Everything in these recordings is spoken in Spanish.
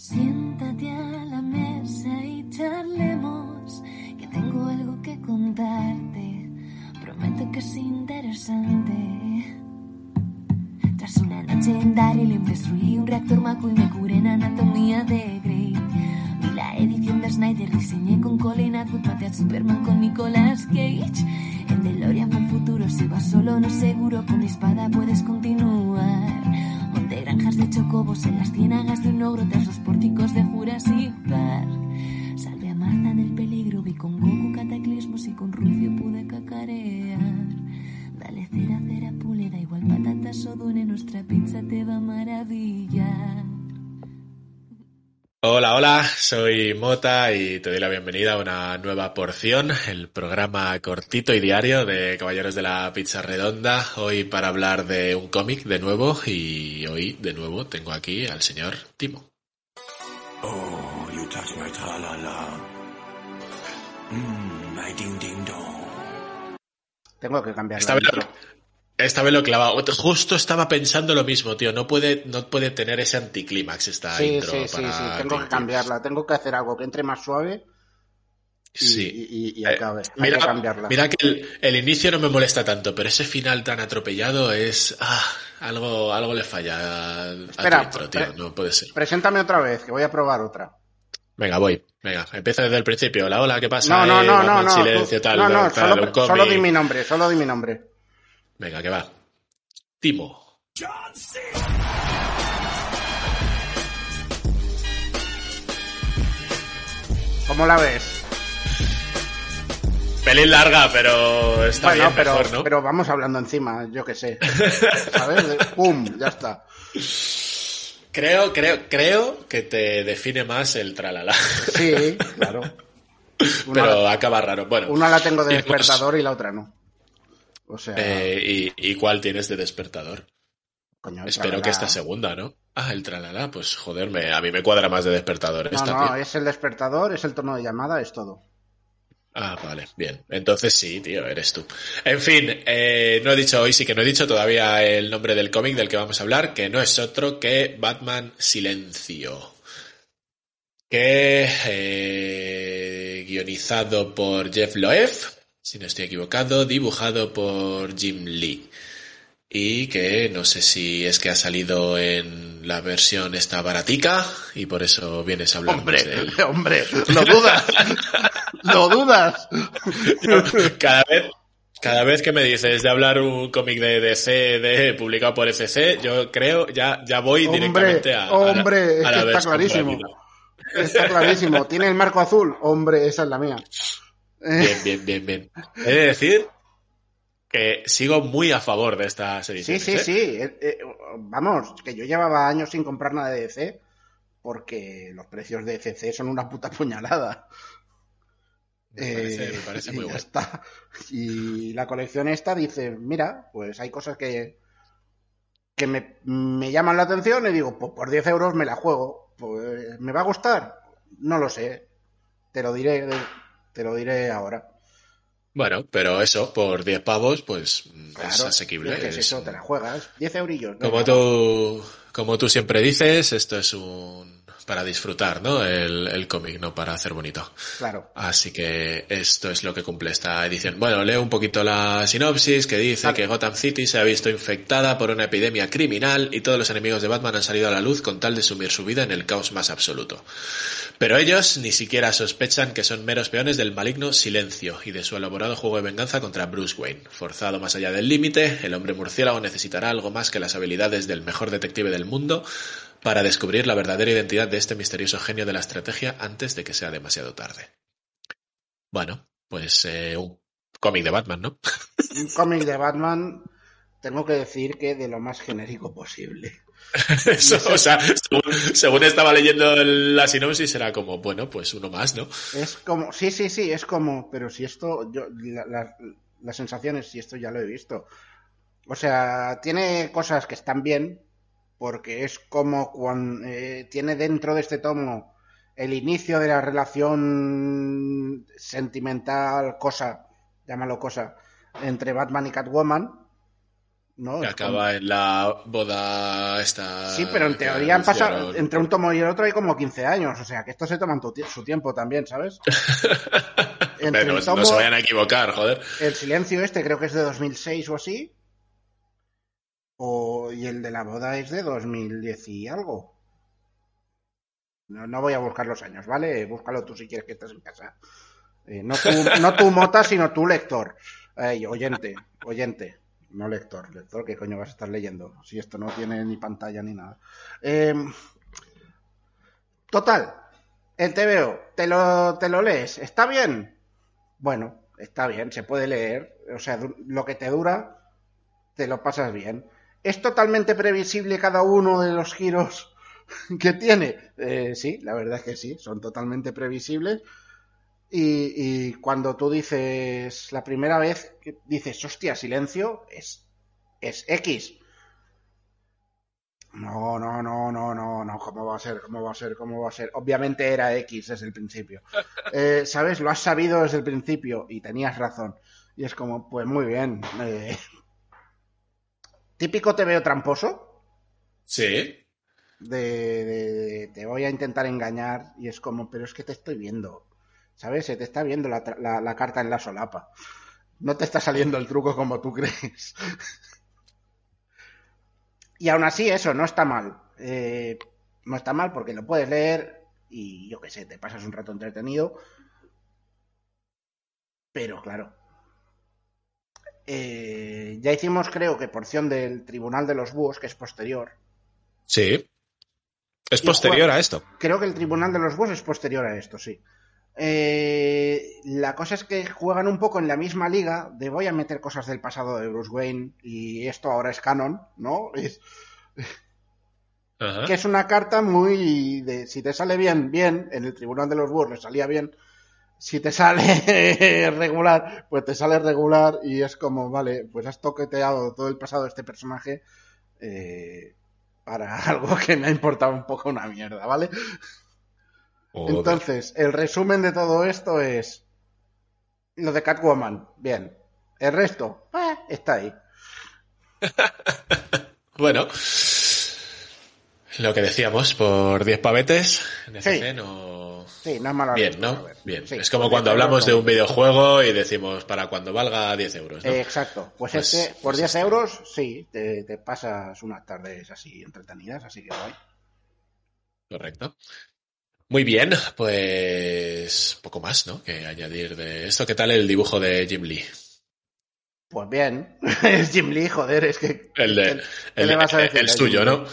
Siéntate a la mesa y charlemos, que tengo algo que contarte. Prometo que es interesante. Tras una noche en Daryl destruí un reactor maco y me curé en anatomía de Grey. Vi la edición de Snyder, diseñé con Colin Atwood, maté a Superman con Nicolas Cage. En DeLorean fue el futuro, si vas solo no seguro, con mi espada puedes continuar. Chocobos en las ciénagas de un ogro tras los pórticos de Jurassic Park. Salvé a Marta del peligro, vi con Goku cataclismos y con Rufio pude cacarear. Dale cera, cera, pule, da igual patatas o dune, nuestra pizza te va a maravillar. Hola, hola, soy Mota y te doy la bienvenida a una nueva porción, el programa cortito y diario de Caballeros de la Pizza Redonda, hoy para hablar de un cómic de nuevo y hoy de nuevo tengo aquí al señor Timo. Oh, you touch my tra-la-la. My ding-ding-dong. Tengo que cambiar Esta la vez, esta vez lo he clavado. Justo estaba pensando lo mismo, tío. No puede, no puede tener ese anticlímax esta Sí, intro sí, sí, para sí, tengo que cambiarla. Tengo que hacer algo que entre más suave y, Sí. y- y- y Eh, acabe. Hay mira, que cambiarla. mira que el, el inicio no me molesta tanto, pero ese final tan atropellado es ah, algo, algo le falla a, Espera, tu intro, tío. No puede ser. Preséntame otra vez, que voy a probar otra. Venga, voy. Venga, empieza desde el principio. Hola, hola, ¿qué pasa? No, no, Eh, no, no, no. silencio, tú- tal, no, no, tal, solo, solo di mi nombre, solo di mi nombre. Venga, que va. Timo. ¿Cómo la ves? Pelín larga, pero está bueno, bien, pero, mejor, ¿no? pero vamos hablando encima, yo qué sé. ¿Sabes? ¡Pum! Ya está. Creo, creo, creo que te define más el tralala. Sí, claro. Una, pero acaba raro. Bueno. una la tengo de despertador y la otra no. O sea, eh, y, ¿Y cuál tienes de despertador? coño, Espero que esta segunda, ¿no? Ah, el tralala, pues joder, me- a mí me cuadra más de despertador. No, esta, no, es el despertador, es el tono de llamada, es todo. Ah, vale, bien. Entonces sí, tío, eres tú. En fin, eh, no he dicho hoy, sí que no he dicho todavía el nombre del cómic del que vamos a hablar, que no es otro que Batman Silencio. Que eh, guionizado por Jeff Loeb, si no estoy equivocado, dibujado por Jim Lee. Y que no sé si es que ha salido en la versión esta baratica y por eso vienes a hablar Hombre, de él. hombre, lo dudas. lo dudas. cada vez cada vez que me dices de hablar un cómic de DC de, publicado por FC, yo creo ya ya voy Hombre, directamente a, a la- hombre, es a la que está clarísimo. Está clarísimo. ¿Tiene el marco azul? Hombre, esa es la mía. Bien, bien, bien, bien. He de decir que sigo muy a favor de estas sí, ediciones. sí, ¿eh? sí. Eh, eh, vamos, que yo llevaba años sin comprar nada de DC porque los precios de CC son una puta puñalada. Me parece, Eh, me parece y muy bueno. está. Y la colección esta dice, mira, pues hay cosas que, que me, me llaman la atención y digo, pues por 10 euros me la juego. Pues, ¿Me va a gustar? No lo sé. Te lo diré, te lo diré ahora. Bueno, pero eso, por 10 pavos, pues es Claro, asequible. ¿qué es es- eso? Te la juegas. 10 eurillos. Como venga, tú, como tú siempre dices, esto es un para disfrutar, ¿no? El, el cómic, no para hacer bonito. Claro. Así que esto es lo que cumple esta edición. Bueno, leo un poquito la sinopsis que dice que Gotham City se ha visto infectada por una epidemia criminal y todos los enemigos de Batman han salido a la luz con tal de sumir su vida en el caos más absoluto. Pero ellos ni siquiera sospechan que son meros peones del maligno silencio y de su elaborado juego de venganza contra Bruce Wayne. Forzado más allá del límite, el hombre murciélago necesitará algo más que las habilidades del mejor detective del mundo para descubrir la verdadera identidad de este misterioso genio de la estrategia antes de que sea demasiado tarde. Bueno, pues eh, un cómic de Batman, ¿no? Un cómic de Batman, tengo que decir que de lo más genérico posible. Eso, o sea, según, según estaba leyendo la sinopsis, era como, bueno, pues uno más, ¿no? Es como, sí, sí, sí, es como, pero si esto, yo, la, la- las sensaciones, si esto ya lo he visto. O sea, tiene cosas que están bien, porque es como cuando tiene dentro de este tomo el inicio de la relación sentimental, cosa, llámalo cosa, entre Batman y Catwoman, ¿no? Que como- acaba en la boda esta. Sí, pero en teoría han pasado, entre un tomo y el otro hay como 15 años, o sea, que esto se toman su tiempo también, ¿sabes? Entre Pero no se vayan a equivocar, joder. El silencio este creo que es de 2006 o así. O, y el de la boda es de 2010 y algo. No, no voy a buscar los años, ¿vale? Búscalo tú si quieres que estés en casa. Eh, no, tú, no tú, Mota, sino tú, lector. Oyente, oyente. No lector. Lector, ¿qué coño vas a estar leyendo? Si esto no tiene ni pantalla ni nada. Eh, total. El TVO, te lo, te lo lees. ¿Está bien? Bueno, está bien, se puede leer. O sea, lo que te dura, te lo pasas bien. ¿Es totalmente previsible cada uno de los giros que tiene? Eh, sí, la verdad es que sí, son totalmente previsibles. Y, y cuando tú dices la primera vez que dices, hostia, silencio, es, es X. No, no, no, no, no, no, ¿cómo va a ser? ¿Cómo va a ser? ¿Cómo va a ser? Obviamente era X desde el principio. Eh, ¿Sabes? Lo has sabido desde el principio y tenías razón. Y es como, pues muy bien. eh, Típico te veo tramposo. Sí. De, de- de- te voy a intentar engañar y es como, pero es que te estoy viendo. ¿Sabes? Se te está viendo la- la carta en la solapa. No te está saliendo el truco como tú crees. y aún así, eso no está mal. Eh, no está mal porque lo puedes leer y yo qué sé, te pasas un rato entretenido. Pero claro. Eh, ya hicimos, creo que porción del Tribunal de los Búhos, que es posterior. Sí. Es posterior a esto. Creo que el Tribunal de los Búhos es posterior a esto, sí. Eh, la cosa es que juegan un poco en la misma liga de voy a meter cosas del pasado de Bruce Wayne y esto ahora es canon, ¿no? Es- Ajá. que es una carta muy de si te sale bien, bien, en el Tribunal de los Búhos le salía bien, si te sale regular, pues te sale regular y es como, vale, pues has toqueteado todo el pasado de este personaje eh, para algo que me ha importado un poco una mierda, ¿vale? Joder. Entonces, el resumen de todo esto es lo de Catwoman, bien. El resto, eh, está ahí. Bueno. Lo que decíamos, por 10 pavetes, en Sí. No... Sí, no es mala Bien, ¿no? Bien. Sí, es como cuando 10 hablamos de un videojuego y decimos para cuando valga 10 euros, ¿no? Eh, exacto. Pues, Pues- este, por pues 10 este. euros, sí, te, te pasas unas tardes así entretenidas, así que guay. Correcto. Muy bien, pues poco más, ¿no? Que añadir de esto. ¿Qué tal el dibujo de Jim Lee? Pues bien, es Jim Lee, joder, es que... El de, ¿qué el, el- el a suyo, ¿no?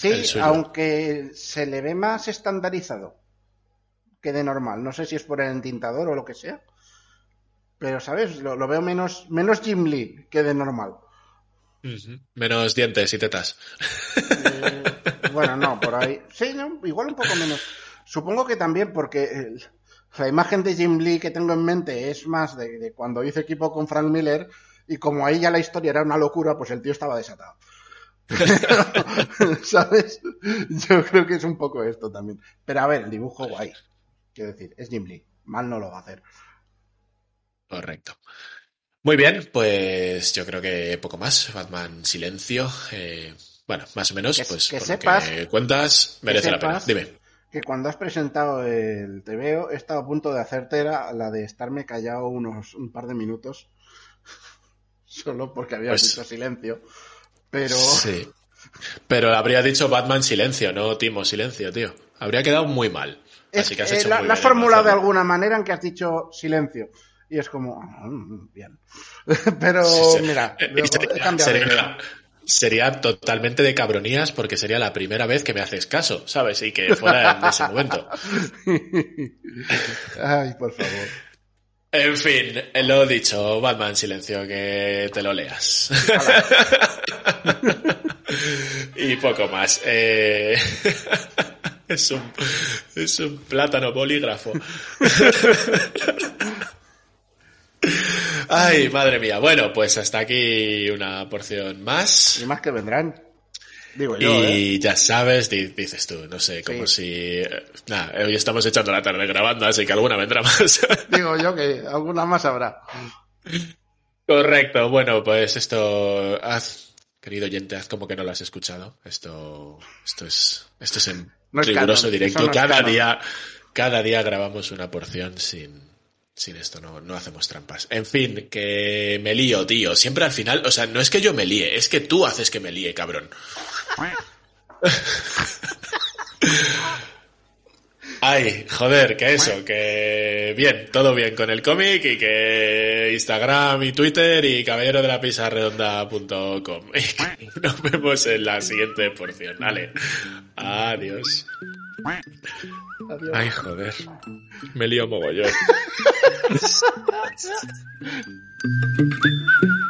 Sí, aunque se le ve más estandarizado que de normal. No sé si es por el entintador o lo que sea. Pero, ¿sabes? Lo, lo veo menos, menos Jim Lee que de normal. Menos dientes y tetas. Eh, bueno, no, por ahí. Sí, no, igual un poco menos. Supongo que también porque la imagen de Jim Lee que tengo en mente es más de, de cuando hice equipo con Frank Miller y como ahí ya la historia era una locura, pues el tío estaba desatado. ¿Sabes? Yo creo que es un poco esto también. Pero a ver, el dibujo guay. Quiero decir, es Jim Lee. Mal no lo va a hacer. Correcto. Muy bien, pues yo creo que poco más. Batman Silencio. eh, bueno, más o menos, Que- pues que por sepas- lo que cuentas, merece la pena. Dime. Que cuando has presentado el TVO he estado a punto de hacerte la, la de estarme callado unos un par de minutos. Solo porque había Pues- dicho silencio. Pero. Sí. Pero habría dicho Batman Silencio, no Timo Silencio, tío. Habría quedado muy mal. Es Así que has hecho eh, la, muy la has bien en formulado de alguna manera en que has dicho silencio. Y es como, ah, mm, bien. Pero Sí, sí. mira, Eh, luego sería- sería totalmente de cabronías porque sería la primera vez que me haces caso, ¿sabes? Y que fuera en ese momento. Ay, por favor. En fin, lo dicho, Batman Silencio, que te lo leas. y poco más. Eh, es, un, es un plátano bolígrafo. Ay, madre mía. Bueno, pues hasta aquí una porción más. Y más que vendrán. Digo yo, y ¿eh? ya sabes, di- dices tú, no sé, como si... Nada, hoy estamos echando la tarde grabando, así que alguna vendrá más. Digo yo que alguna más habrá. Correcto, bueno, pues esto, haz, querido oyente, haz como que no lo has escuchado. Esto, esto es, esto es en No es riguroso canon, directo. no cada canon. día, cada día grabamos una porción sin, sin esto, no, no hacemos trampas. En fin, que me lío, tío. Siempre al final, o sea, no es que yo me líe, es que tú haces que me líe, cabrón. Ay, joder, que eso, que bien, todo bien con el cómic y que Instagram y Twitter y caballero de la pizza redonda.com. Nos vemos en la siguiente porción. Vale. Adiós. Adiós. Ay, joder. Me lío mogollón.